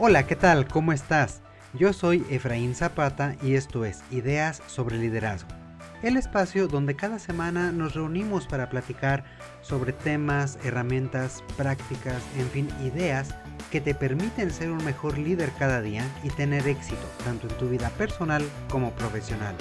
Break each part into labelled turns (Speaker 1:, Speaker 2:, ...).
Speaker 1: Hola, ¿qué tal? ¿Cómo estás? Yo soy Efraín Zapata y esto es Ideas sobre Liderazgo, el espacio donde cada semana nos reunimos para platicar sobre temas, herramientas, prácticas, en fin, ideas que te permiten ser un mejor líder cada día y tener éxito tanto en tu vida personal como profesional.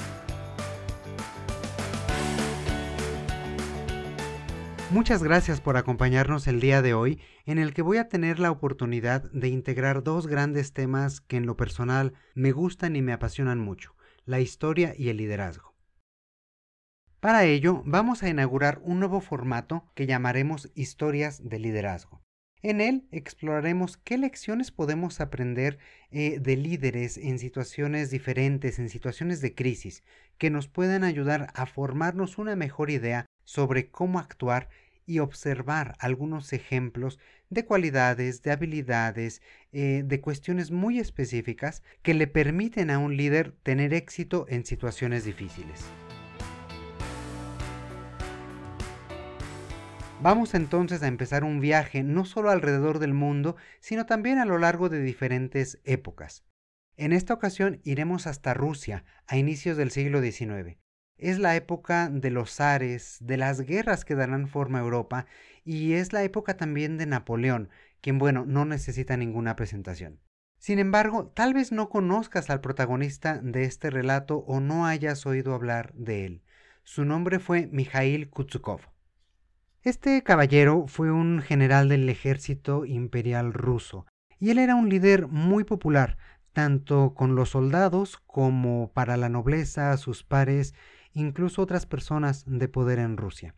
Speaker 1: Muchas gracias por acompañarnos el día de hoy en el que voy a tener la oportunidad de integrar dos grandes temas que en lo personal me gustan y me apasionan mucho, la historia y el liderazgo. Para ello vamos a inaugurar un nuevo formato que llamaremos Historias de Liderazgo. En él exploraremos qué lecciones podemos aprender eh, de líderes en situaciones diferentes, en situaciones de crisis, que nos puedan ayudar a formarnos una mejor idea sobre cómo actuar y observar algunos ejemplos de cualidades, de habilidades, eh, de cuestiones muy específicas que le permiten a un líder tener éxito en situaciones difíciles. Vamos entonces a empezar un viaje no solo alrededor del mundo, sino también a lo largo de diferentes épocas. En esta ocasión iremos hasta Rusia, a inicios del siglo XIX. Es la época de los zares, de las guerras que darán forma a Europa, y es la época también de Napoleón, quien, bueno, no necesita ninguna presentación. Sin embargo, tal vez no conozcas al protagonista de este relato o no hayas oído hablar de él. Su nombre fue Mikhail Kutsukov. Este caballero fue un general del ejército imperial ruso, y él era un líder muy popular, tanto con los soldados como para la nobleza, sus pares incluso otras personas de poder en Rusia.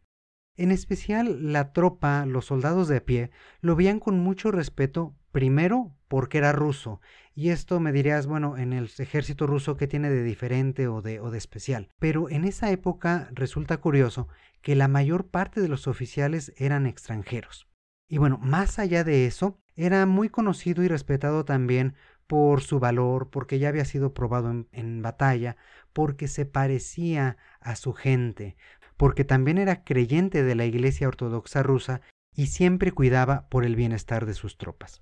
Speaker 1: En especial la tropa, los soldados de a pie, lo veían con mucho respeto, primero porque era ruso, y esto me dirías, bueno, en el ejército ruso qué tiene de diferente o de, o de especial. Pero en esa época resulta curioso que la mayor parte de los oficiales eran extranjeros. Y bueno, más allá de eso, era muy conocido y respetado también por su valor, porque ya había sido probado en, batalla, porque se parecía a su gente, porque también era creyente de la Iglesia Ortodoxa rusa y siempre cuidaba por el bienestar de sus tropas.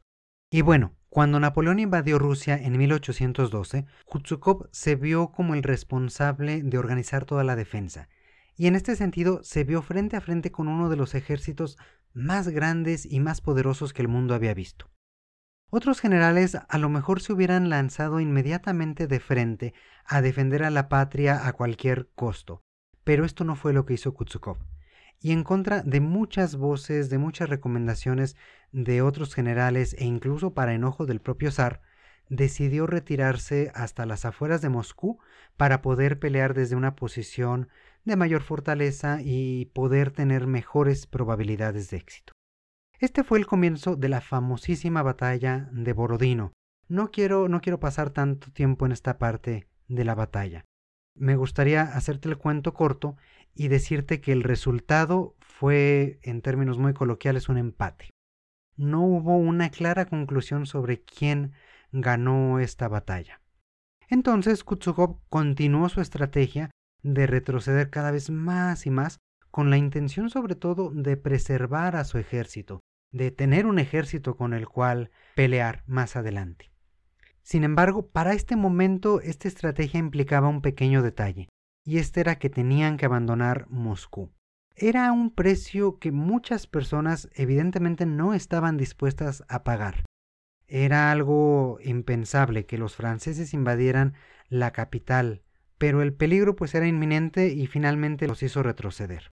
Speaker 1: Y bueno, cuando Napoleón invadió Rusia en 1812, Kutsukov se vio como el responsable de organizar toda la defensa, y en este sentido se vio frente a frente con uno de los ejércitos más grandes y más poderosos que el mundo había visto. Otros generales a lo mejor se hubieran lanzado inmediatamente de frente a defender a la patria a cualquier costo, pero esto no fue lo que hizo Kutsukov. Y en contra de muchas voces, de muchas recomendaciones de otros generales e incluso para enojo del propio zar, decidió retirarse hasta las afueras de Moscú para poder pelear desde una posición de mayor fortaleza y poder tener mejores probabilidades de éxito. Este fue el comienzo de la famosísima batalla de Borodino. No quiero, no quiero pasar tanto tiempo en esta parte de la batalla. Me gustaría hacerte el cuento corto y decirte que el resultado fue, en términos muy coloquiales, un empate. No hubo una clara conclusión sobre quién ganó esta batalla. Entonces Kutsukov continuó su estrategia de retroceder cada vez más y más con la intención sobre todo de preservar a su ejército, de tener un ejército con el cual pelear más adelante. Sin embargo, para este momento esta estrategia implicaba un pequeño detalle, y este era que tenían que abandonar Moscú. Era un precio que muchas personas evidentemente no estaban dispuestas a pagar. Era algo impensable que los franceses invadieran la capital, pero el peligro pues era inminente y finalmente los hizo retroceder.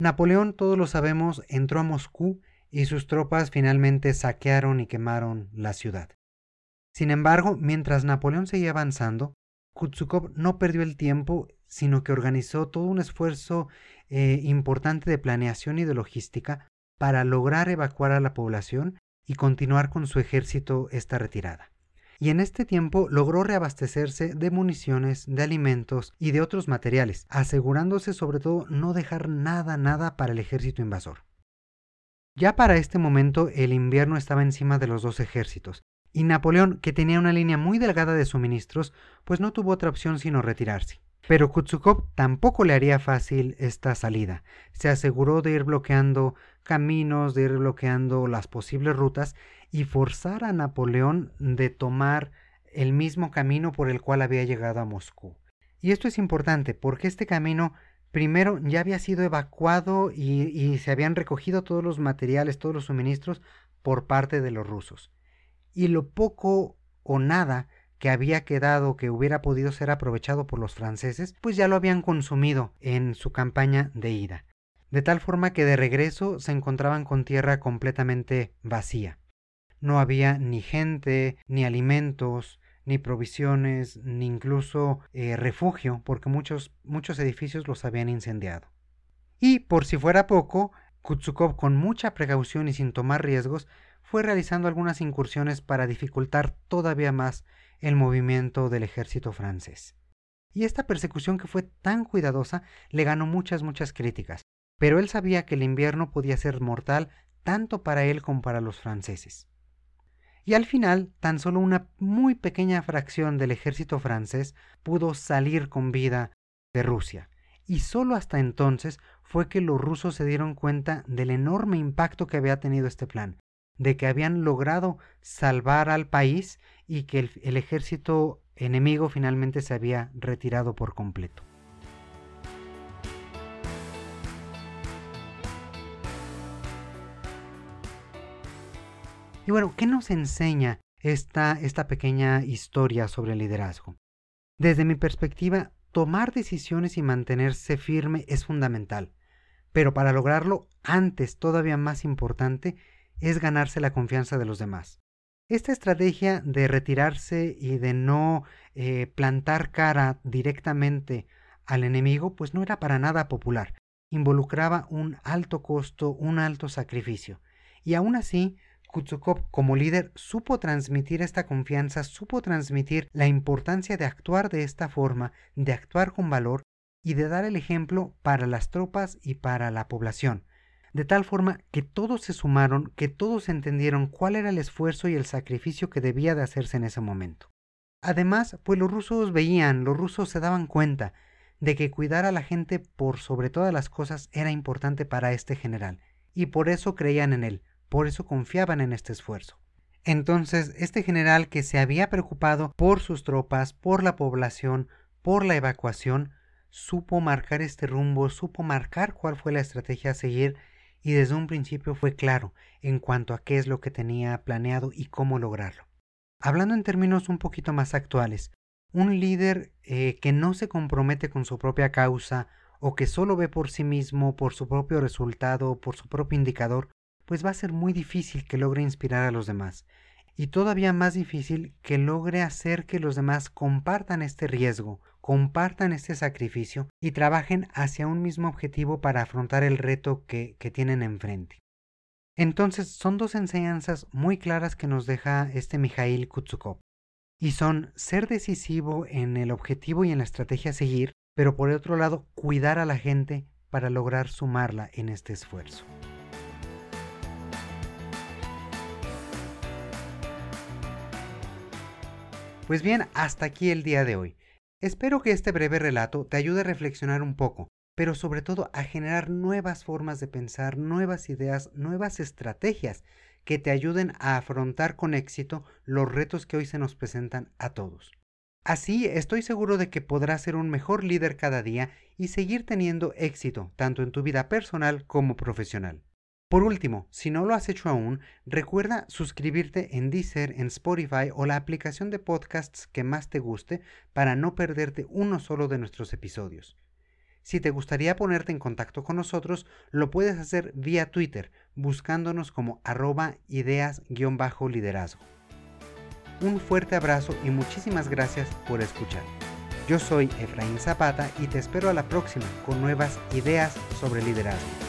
Speaker 1: Napoleón, todos lo sabemos, entró a Moscú y sus tropas finalmente saquearon y quemaron la ciudad. Sin embargo, mientras Napoleón seguía avanzando, Kutsukov no perdió el tiempo, sino que organizó todo un esfuerzo eh, importante de planeación y de logística para lograr evacuar a la población y continuar con su ejército esta retirada. Y en este tiempo logró reabastecerse de municiones, de alimentos y de otros materiales, asegurándose sobre todo no dejar nada, nada para el ejército invasor. Ya para este momento el invierno estaba encima de los dos ejércitos, y Napoleón, que tenía una línea muy delgada de suministros, pues no tuvo otra opción sino retirarse. Pero Kutsukov tampoco le haría fácil esta salida. Se aseguró de ir bloqueando caminos, de ir bloqueando las posibles rutas y forzar a Napoleón de tomar el mismo camino por el cual había llegado a Moscú. Y esto es importante porque este camino primero ya había sido evacuado y, se habían recogido todos los materiales, todos los suministros por parte de los rusos. Y lo poco o nada que había quedado que hubiera podido ser aprovechado por los franceses, pues ya lo habían consumido en su campaña de ida. De tal forma que de regreso se encontraban con tierra completamente vacía. No había ni gente, ni alimentos, ni provisiones, ni incluso eh, refugio, porque muchos, muchos edificios los habían incendiado. Y por si fuera poco, Kutsukov con mucha precaución y sin tomar riesgos fue realizando algunas incursiones para dificultar todavía más el movimiento del ejército francés. Y esta persecución que fue tan cuidadosa le ganó muchas, muchas críticas, pero él sabía que el invierno podía ser mortal tanto para él como para los franceses. Y al final, tan solo una muy pequeña fracción del ejército francés pudo salir con vida de Rusia. Y solo hasta entonces fue que los rusos se dieron cuenta del enorme impacto que había tenido este plan, de que habían logrado salvar al país y que el, ejército enemigo finalmente se había retirado por completo. Y bueno, ¿qué nos enseña esta, esta pequeña historia sobre el liderazgo? Desde mi perspectiva, tomar decisiones y mantenerse firme es fundamental, pero para lograrlo, antes, todavía más importante, es ganarse la confianza de los demás. Esta estrategia de retirarse y de no eh, plantar cara directamente al enemigo, pues no era para nada popular. Involucraba un alto costo, un alto sacrificio. Y aún así, Kutsukov como líder supo transmitir esta confianza, supo transmitir la importancia de actuar de esta forma, de actuar con valor y de dar el ejemplo para las tropas y para la población de tal forma que todos se sumaron, que todos entendieron cuál era el esfuerzo y el sacrificio que debía de hacerse en ese momento. Además, pues los rusos veían, los rusos se daban cuenta de que cuidar a la gente por sobre todas las cosas era importante para este general, y por eso creían en él, por eso confiaban en este esfuerzo. Entonces, este general que se había preocupado por sus tropas, por la población, por la evacuación, supo marcar este rumbo, supo marcar cuál fue la estrategia a seguir y desde un principio fue claro en cuanto a qué es lo que tenía planeado y cómo lograrlo. Hablando en términos un poquito más actuales, un líder eh, que no se compromete con su propia causa o que solo ve por sí mismo, por su propio resultado, por su propio indicador, pues va a ser muy difícil que logre inspirar a los demás y todavía más difícil que logre hacer que los demás compartan este riesgo, compartan este sacrificio y trabajen hacia un mismo objetivo para afrontar el reto que, tienen enfrente. Entonces son dos enseñanzas muy claras que nos deja este Mikhail Kutsukov. Y son ser decisivo en el objetivo y en la estrategia a seguir, pero por otro lado cuidar a la gente para lograr sumarla en este esfuerzo. Pues bien, hasta aquí el día de hoy. Espero que este breve relato te ayude a reflexionar un poco, pero sobre todo a generar nuevas formas de pensar, nuevas ideas, nuevas estrategias que te ayuden a afrontar con éxito los retos que hoy se nos presentan a todos. Así estoy seguro de que podrás ser un mejor líder cada día y seguir teniendo éxito tanto en tu vida personal como profesional. Por último, si no lo has hecho aún, recuerda suscribirte en Deezer, en Spotify o la aplicación de podcasts que más te guste para no perderte uno solo de nuestros episodios. Si te gustaría ponerte en contacto con nosotros, lo puedes hacer vía Twitter, buscándonos como arroba ideas-liderazgo. Un fuerte abrazo y muchísimas gracias por escuchar. Yo soy Efraín Zapata y te espero a la próxima con nuevas ideas sobre liderazgo.